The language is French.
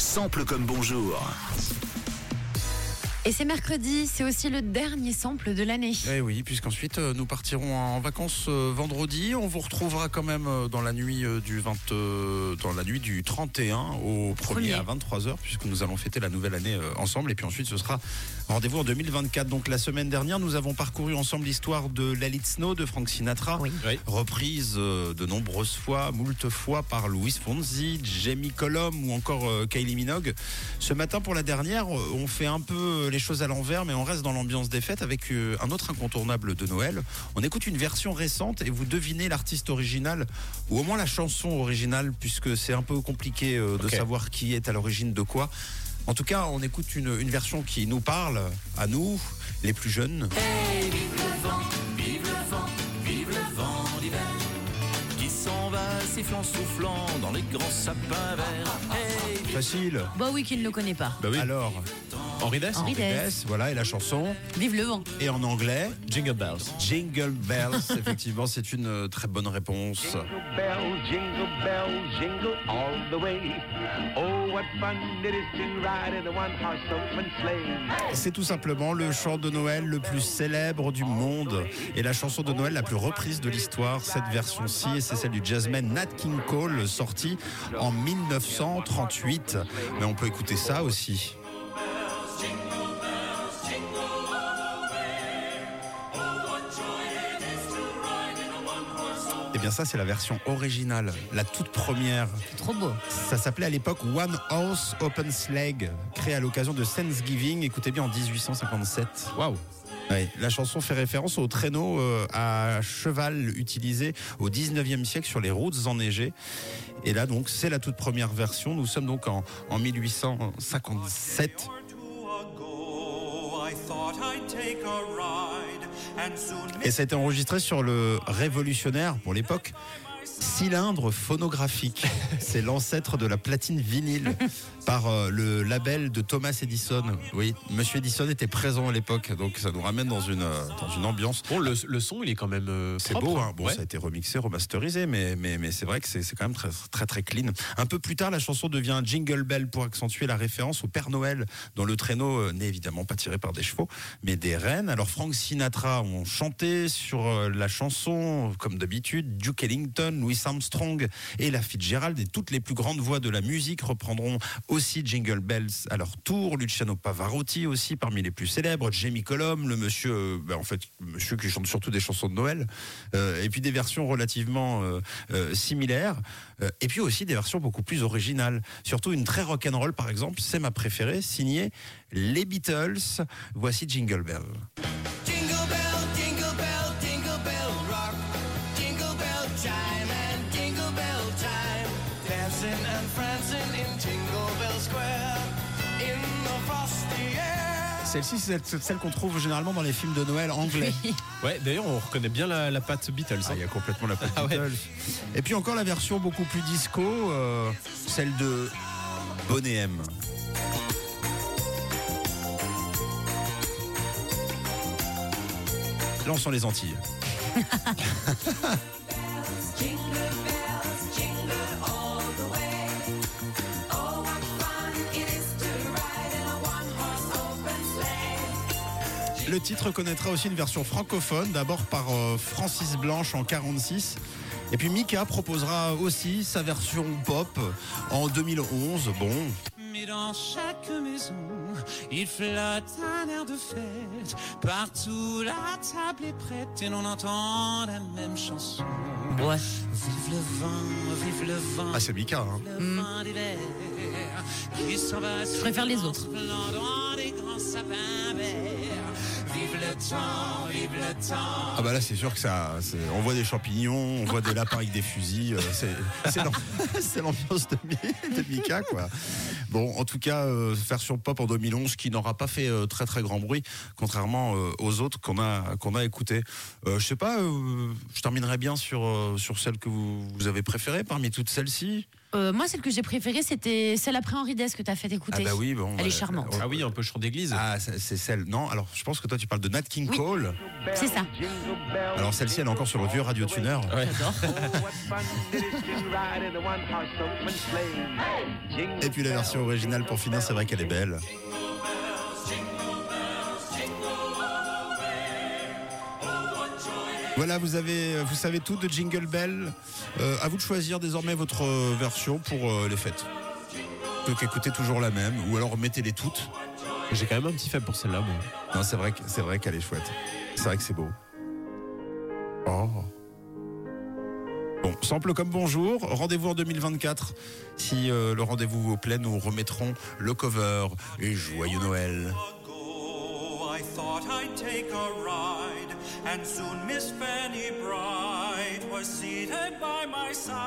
Sample comme bonjour. Et c'est mercredi, c'est aussi le dernier sample de l'année. Eh oui, puisqu'ensuite euh, nous partirons en vacances euh, vendredi. On vous retrouvera quand même euh, dans la nuit du 20, euh, dans la nuit du 31 au 1er Premier. à 23h, puisque nous allons fêter la nouvelle année ensemble. Et puis ensuite, ce sera rendez-vous en 2024. Donc la semaine dernière, nous avons parcouru ensemble l'histoire de Let It Snow de Frank Sinatra, Oui. reprise de nombreuses fois, moult fois par Louis Fonzi, Jamie Cullum ou encore Kylie Minogue. Ce matin, pour la dernière, on fait un peu les choses à l'envers, mais on reste dans l'ambiance des fêtes avec euh, un autre incontournable de Noël. On écoute une version récente et vous devinez l'artiste original, ou au moins la chanson originale, puisque c'est un peu compliqué euh, de savoir qui est à l'origine de quoi. En tout cas, on écoute une, une version qui nous parle, à nous, les plus jeunes. qui s'en va sifflant, soufflant dans les grands sapins verts. Hey, Facile. Bah oui, qui ne le connaît pas. Bah oui. Alors, Henri Dess Henri Dess. Dess, voilà, et la chanson. Vive le vent. Et en anglais, Jingle Bells. Jingle Bells. Effectivement, c'est une euh, très bonne réponse. Jingle bells, jingle bells, jingle all the way. Oh, what fun it is to ride in a one-horse open sleigh. C'est tout simplement le chant de Noël le plus célèbre du monde et la chanson de Noël la plus reprise de l'histoire. Cette version-ci, et c'est celle du jazzman Nat King Cole, sortie en 1938. Mais on peut écouter ça aussi. Eh bien ça, c'est la version originale, la toute première. Trop beau. Ça s'appelait à l'époque One Horse Open Sleigh, créé à l'occasion de Thanksgiving, écoutez bien en 1857. Waouh. La chanson fait référence au traîneau euh, à cheval utilisé au 19e siècle sur les routes enneigées. Et là donc, c'est la toute première version. Nous sommes donc en, en 1857. Et ça a été enregistré sur le révolutionnaire, pour l'époque, cylindre phonographique. C'est l'ancêtre de la platine vinyle par euh, le label de Thomas Edison. Oui, Monsieur Edison était présent à l'époque, donc ça nous ramène dans une, euh, dans une ambiance. Bon, le, le son, il est quand même. euh, C'est propre, beau, hein. bon, Ouais. ça a été remixé, remasterisé, mais, mais, mais c'est vrai que c'est c'est quand même très, très très clean. Un peu plus tard, la chanson devient un Jingle Bell pour accentuer la référence au Père Noël, dont le traîneau euh, n'est évidemment pas tiré par des chevaux, mais des rennes. Alors Frank Sinatra ont chanté sur euh, la chanson, comme d'habitude, Duke Ellington, Louis Armstrong et la Fitzgerald, et toutes les plus grandes voix de la musique reprendront aussi Jingle Bells à leur tour. Luciano Pavarotti aussi, parmi les plus célèbres, Jamie Cullum, le monsieur, euh, ben, en fait, monsieur qui chante surtout des chansons de Noël, euh, et puis des versions relativement euh, similaires, et puis aussi des versions beaucoup plus originales. Surtout une très rock'n'roll, par exemple, c'est ma préférée, signée les Beatles. Voici Jingle Bell. Jingle bell, Celle-ci, c'est celle, qu'on trouve généralement dans les films de Noël anglais. Ouais, d'ailleurs, on reconnaît bien la, la patte Beatles. Ah, hein. il y a complètement la patte Ah ouais. Beatles. Et puis encore la version beaucoup plus disco, euh, celle de Bonnet M. Là, on sent les Antilles. Le titre connaîtra aussi une version francophone, d'abord par euh, Francis Blanche en 46. Et puis Mika proposera aussi sa version pop en 2011. Bon, Mais dans chaque maison, il flotte un air de fête. Partout, la table est prête et l'on entend la même chanson. Ouais. Vive le vent, vive le vent. ah c'est Mika. Hein. Le vent d'hiver qui s'en va Je préfère les autres. soufflant dans les grands sapins verts. Vive le temps, vive le temps. Ah bah là c'est sûr que ça, on voit des champignons, on voit des lapins avec des fusils. euh, c'est c'est l'am- c'est l'ambiance de, Mi- de Mika quoi. Bon, en tout cas, euh, version pop en 2011 qui n'aura pas fait euh, très très grand bruit, contrairement euh, aux autres qu'on a qu'on a écouté. Euh, je sais pas, euh, je terminerai bien sur euh, sur celle que vous, vous avez préférée parmi toutes celles-ci? Euh, moi, celle que j'ai préférée, c'était celle après Henri Dess que tu as fait Ah écouter. bah oui, bon. Elle est bah, charmante. Ah oui, un peu chant d'église. Ah, c'est c'est celle. Non, alors je pense que toi tu parles de Nat King Oui. Cole. C'est ça. Alors celle-ci, elle est encore sur le vieux Radio Tuner. Ouais. J'adore. Et puis la version originale pour finir, c'est vrai qu'elle est belle. Voilà, vous avez, vous savez tout de Jingle Bell. Euh, à vous de choisir désormais votre euh, version pour euh, les fêtes. Donc écoutez toujours la même, ou alors mettez-les toutes. J'ai quand même un petit faible pour celle-là, moi. Non, c'est vrai, c'est vrai qu'elle est chouette. C'est vrai que c'est beau. Oh. Bon, sample comme bonjour. Rendez-vous en 2024. Si euh, le rendez-vous vous plaît, nous remettrons le cover et joyeux Noël. I thought I'd take a ride, and soon Miss Fanny Bright was seated by my side.